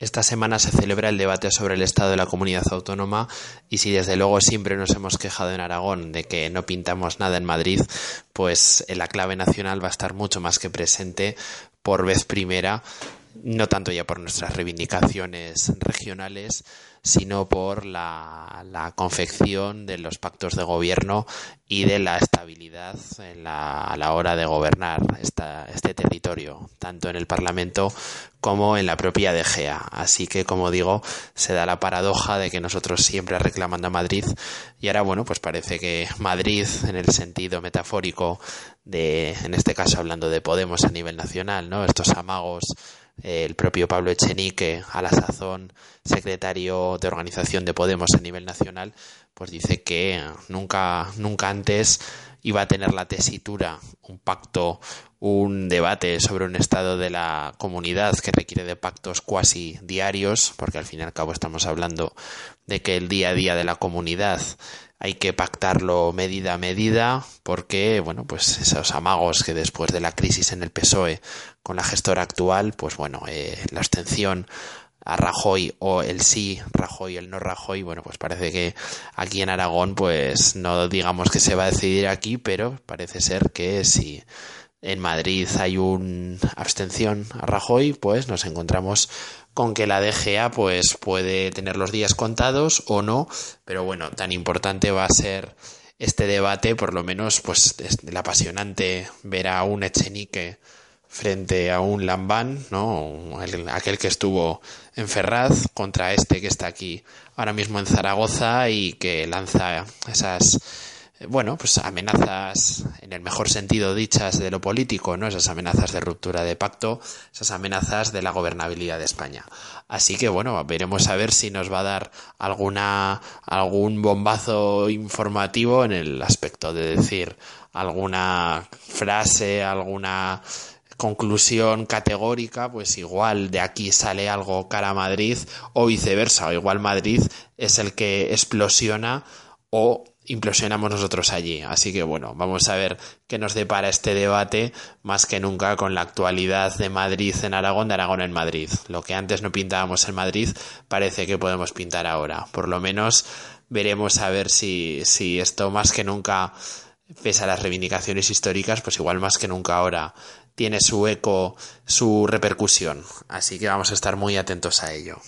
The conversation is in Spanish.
Esta semana se celebra el debate sobre el estado de la comunidad autónoma y si desde luego siempre nos hemos quejado en Aragón de que no pintamos nada en Madrid, pues la clave nacional va a estar mucho más que presente por vez primera, no tanto ya por nuestras reivindicaciones regionales, sino por la, confección de los pactos de gobierno y de la estabilidad a la hora de gobernar este territorio, tanto en el Parlamento como en la propia DGA. Así que, como digo, se da la paradoja de que nosotros siempre reclamando a Madrid y ahora, bueno, pues parece que Madrid, en el sentido metafórico de, en este caso hablando de Podemos a nivel nacional, ¿no? Estos amagos el propio Pablo Echenique, a la sazón secretario de organización de Podemos a nivel nacional, pues dice que nunca, nunca antes iba a tener la tesitura, un pacto, un debate sobre un estado de la comunidad que requiere de pactos cuasi diarios, porque al fin y al cabo estamos hablando de que el día a día de la comunidad hay que pactarlo medida a medida porque, bueno, pues esos amagos que después de la crisis en el PSOE con la gestora actual, pues bueno, eh, la abstención a Rajoy o el sí Rajoy, el no Rajoy, bueno, pues parece que aquí en Aragón, pues no digamos que se va a decidir aquí, pero parece ser que si en Madrid hay una abstención a Rajoy, pues nos encontramos con que la DGA pues puede tener los días contados o no, pero bueno, tan importante va a ser este debate, por lo menos pues es el apasionante ver a un Echenique frente a un Lambán, ¿no? aquel que estuvo en Ferraz contra este que está aquí ahora mismo en Zaragoza y que lanza esas bueno, pues amenazas en el mejor sentido dichas de lo político, ¿no? Esas amenazas de ruptura de pacto, esas amenazas de la gobernabilidad de España. Así que bueno, veremos a ver si nos va a dar alguna algún bombazo informativo en el aspecto de decir alguna frase, alguna conclusión categórica, pues igual de aquí sale algo cara a Madrid o viceversa, o igual Madrid es el que explosiona o implosionamos nosotros allí. Así que bueno, vamos a ver qué nos depara este debate más que nunca con la actualidad de Madrid en Aragón, de Aragón en Madrid. Lo que antes no pintábamos en Madrid parece que podemos pintar ahora. Por lo menos veremos a ver si, si esto más que nunca, pese a las reivindicaciones históricas, pues igual más que nunca ahora tiene su eco, su repercusión. Así que vamos a estar muy atentos a ello.